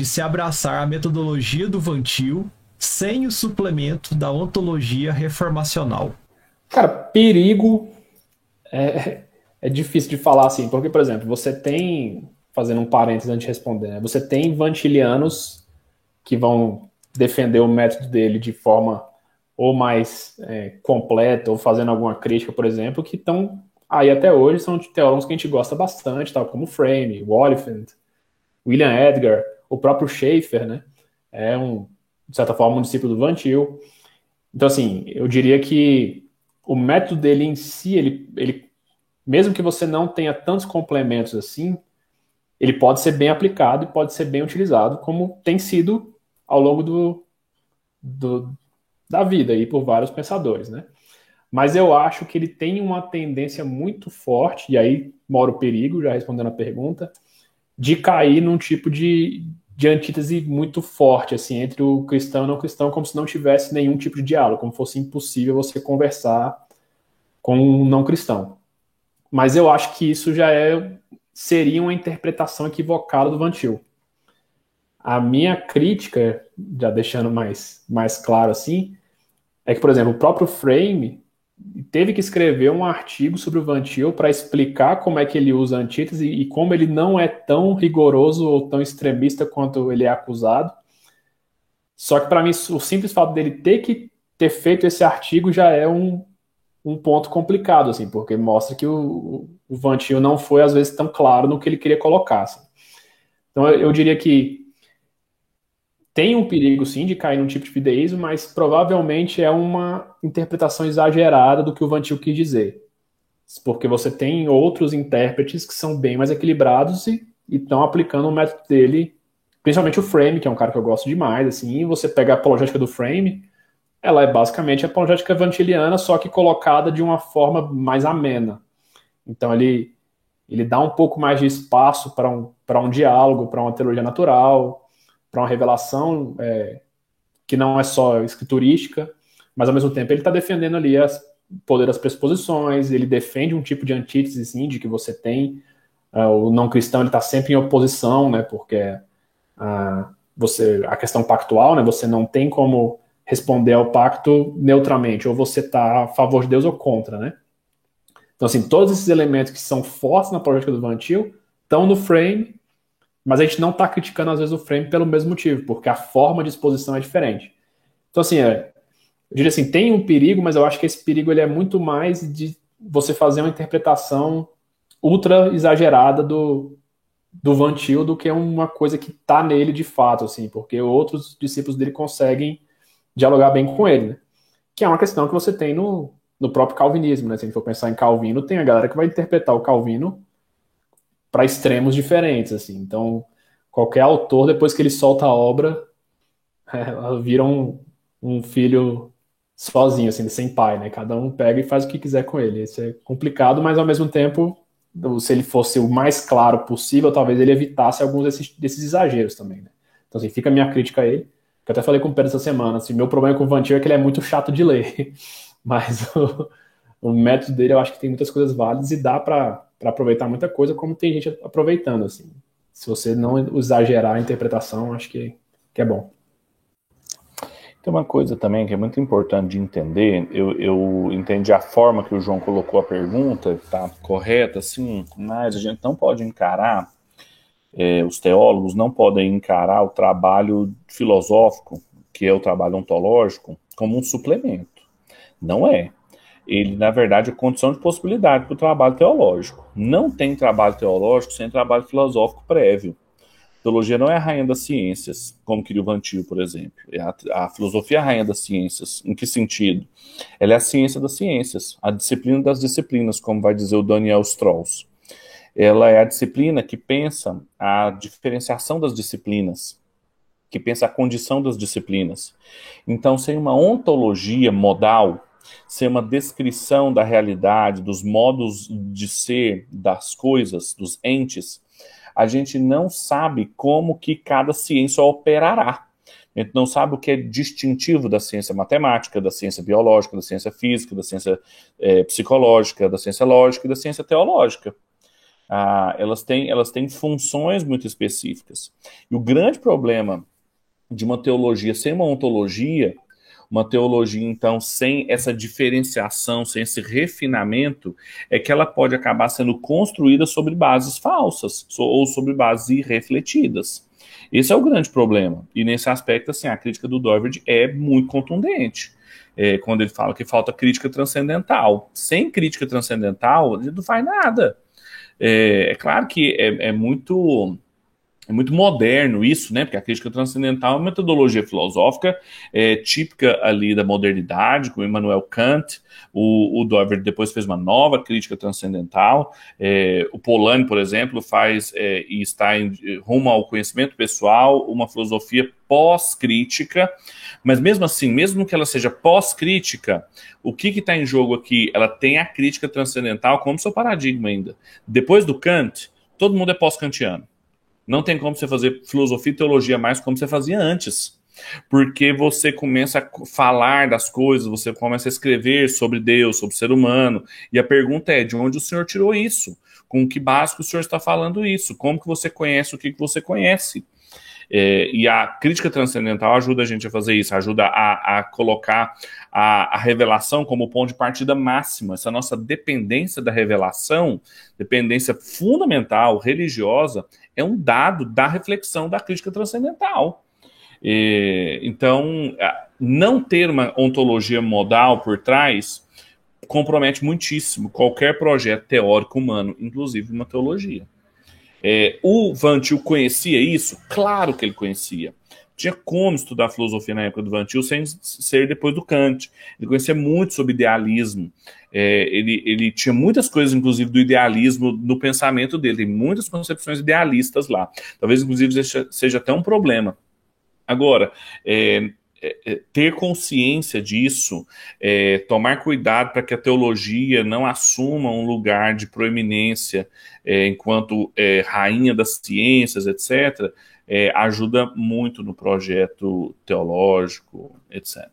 de se abraçar a metodologia do Vantil sem o suplemento da ontologia reformacional? Cara, perigo é, é difícil de falar assim, porque, por exemplo, você tem, fazendo um parênteses antes de responder, né, você tem vantilianos que vão defender o método dele de forma ou mais é, completa, ou fazendo alguma crítica, por exemplo, que estão aí até hoje, são teólogos que a gente gosta bastante, tal como Frame, Oliphant, William Edgar, o próprio Schaeffer, né? É um, de certa forma, um discípulo do Van Til. Então, assim, eu diria que o método dele em si, ele, ele, mesmo que você não tenha tantos complementos assim, ele pode ser bem aplicado e pode ser bem utilizado, como tem sido ao longo do, do da vida aí por vários pensadores, né? Mas eu acho que ele tem uma tendência muito forte, e aí mora o perigo, já respondendo a pergunta, de cair num tipo de, de antítese muito forte, assim, entre o cristão e o não cristão, como se não tivesse nenhum tipo de diálogo, como fosse impossível você conversar com um não cristão. Mas eu acho que isso já é seria uma interpretação equivocada do Vantil. A minha crítica, já deixando mais, mais claro assim, é que, por exemplo, o próprio Frame teve que escrever um artigo sobre o Vantil para explicar como é que ele usa a antítese e como ele não é tão rigoroso ou tão extremista quanto ele é acusado. Só que para mim o simples fato dele ter que ter feito esse artigo já é um, um ponto complicado, assim, porque mostra que o, o Vantil não foi às vezes tão claro no que ele queria colocar. Assim. Então eu, eu diria que tem um perigo sim de cair num tipo de fideísmo, mas provavelmente é uma interpretação exagerada do que o Vantil quis dizer. Porque você tem outros intérpretes que são bem mais equilibrados e estão aplicando o método dele, principalmente o Frame, que é um cara que eu gosto demais, assim, você pega a apologética do Frame, ela é basicamente a apologética vantiliana, só que colocada de uma forma mais amena. Então ele, ele dá um pouco mais de espaço para um, um diálogo, para uma teologia natural, para uma revelação é, que não é só escriturística, mas ao mesmo tempo ele está defendendo ali o poder das pressuposições, ele defende um tipo de antítese sim, de que você tem uh, o não cristão está sempre em oposição, né, porque uh, você a questão pactual, né, você não tem como responder ao pacto neutralmente, ou você está a favor de Deus ou contra, né? Então, assim, todos esses elementos que são fortes na política do Vantil estão no frame mas a gente não está criticando, às vezes, o frame pelo mesmo motivo, porque a forma de exposição é diferente. Então, assim, é, eu diria assim, tem um perigo, mas eu acho que esse perigo ele é muito mais de você fazer uma interpretação ultra exagerada do, do Vantil do que uma coisa que está nele de fato, assim, porque outros discípulos dele conseguem dialogar bem com ele, né? Que é uma questão que você tem no, no próprio calvinismo, né? Se a gente for pensar em Calvino, tem a galera que vai interpretar o Calvino para extremos diferentes, assim. Então, qualquer autor, depois que ele solta a obra, é, vira um, um filho sozinho, assim, sem pai, né? Cada um pega e faz o que quiser com ele. Isso é complicado, mas ao mesmo tempo, se ele fosse o mais claro possível, talvez ele evitasse alguns desses, desses exageros também, né? Então, assim, fica a minha crítica a ele. Que eu até falei com o Pedro essa semana, assim, meu problema com o Vantir é que ele é muito chato de ler. Mas o, o método dele eu acho que tem muitas coisas válidas e dá para aproveitar muita coisa, como tem gente aproveitando, assim. Se você não exagerar a interpretação, acho que, que é bom. Tem uma coisa também que é muito importante de entender, eu, eu entendi a forma que o João colocou a pergunta, está correta, assim, mas a gente não pode encarar, é, os teólogos não podem encarar o trabalho filosófico, que é o trabalho ontológico, como um suplemento. Não é ele, na verdade, é condição de possibilidade para o trabalho teológico. Não tem trabalho teológico sem trabalho filosófico prévio. teologia não é a rainha das ciências, como queria o Vantil, por exemplo. É a, a, filosofia é a rainha das ciências. Em que sentido? Ela é a ciência das ciências, a disciplina das disciplinas, como vai dizer o Daniel Strauss. Ela é a disciplina que pensa a diferenciação das disciplinas, que pensa a condição das disciplinas. Então, sem uma ontologia modal, ser uma descrição da realidade, dos modos de ser das coisas, dos entes, a gente não sabe como que cada ciência operará. A gente não sabe o que é distintivo da ciência matemática, da ciência biológica, da ciência física, da ciência é, psicológica, da ciência lógica e da ciência teológica. Ah, elas, têm, elas têm funções muito específicas. E o grande problema de uma teologia sem uma ontologia, uma teologia, então, sem essa diferenciação, sem esse refinamento, é que ela pode acabar sendo construída sobre bases falsas ou sobre bases irrefletidas. Esse é o grande problema. E nesse aspecto, assim, a crítica do Doverty é muito contundente. É, quando ele fala que falta crítica transcendental. Sem crítica transcendental, ele não faz nada. É, é claro que é, é muito é muito moderno isso, né? Porque a crítica transcendental é uma metodologia filosófica é, típica ali da modernidade, com Immanuel Kant. O, o Dover depois fez uma nova crítica transcendental. É, o Polanyi, por exemplo, faz é, e está em, rumo ao conhecimento pessoal, uma filosofia pós-crítica. Mas mesmo assim, mesmo que ela seja pós-crítica, o que está em jogo aqui? Ela tem a crítica transcendental como seu paradigma ainda. Depois do Kant, todo mundo é pós-kantiano. Não tem como você fazer filosofia e teologia mais como você fazia antes. Porque você começa a falar das coisas, você começa a escrever sobre Deus, sobre o ser humano. E a pergunta é: de onde o senhor tirou isso? Com que básico o senhor está falando isso? Como que você conhece o que, que você conhece? É, e a crítica transcendental ajuda a gente a fazer isso, ajuda a, a colocar a, a, revelação como ponto de partida máxima. Essa nossa dependência da revelação, dependência fundamental, religiosa, é um dado da reflexão da crítica transcendental. E, então, não ter uma ontologia modal por trás compromete muitíssimo qualquer projeto teórico humano, inclusive uma teologia. É, o Vantil conhecia isso? Claro que ele conhecia. Tinha como estudar filosofia na época do Vantil sem ser depois do Kant. Ele conhecia muito sobre idealismo. É, ele, ele tinha muitas coisas, inclusive, do idealismo no pensamento dele. Tem muitas concepções idealistas lá. Talvez, inclusive, seja, até um problema. Agora, é, ter consciência disso, é, tomar cuidado para que a teologia não assuma um lugar de proeminência é, enquanto é, rainha das ciências, etc., é, ajuda muito no projeto teológico, etc.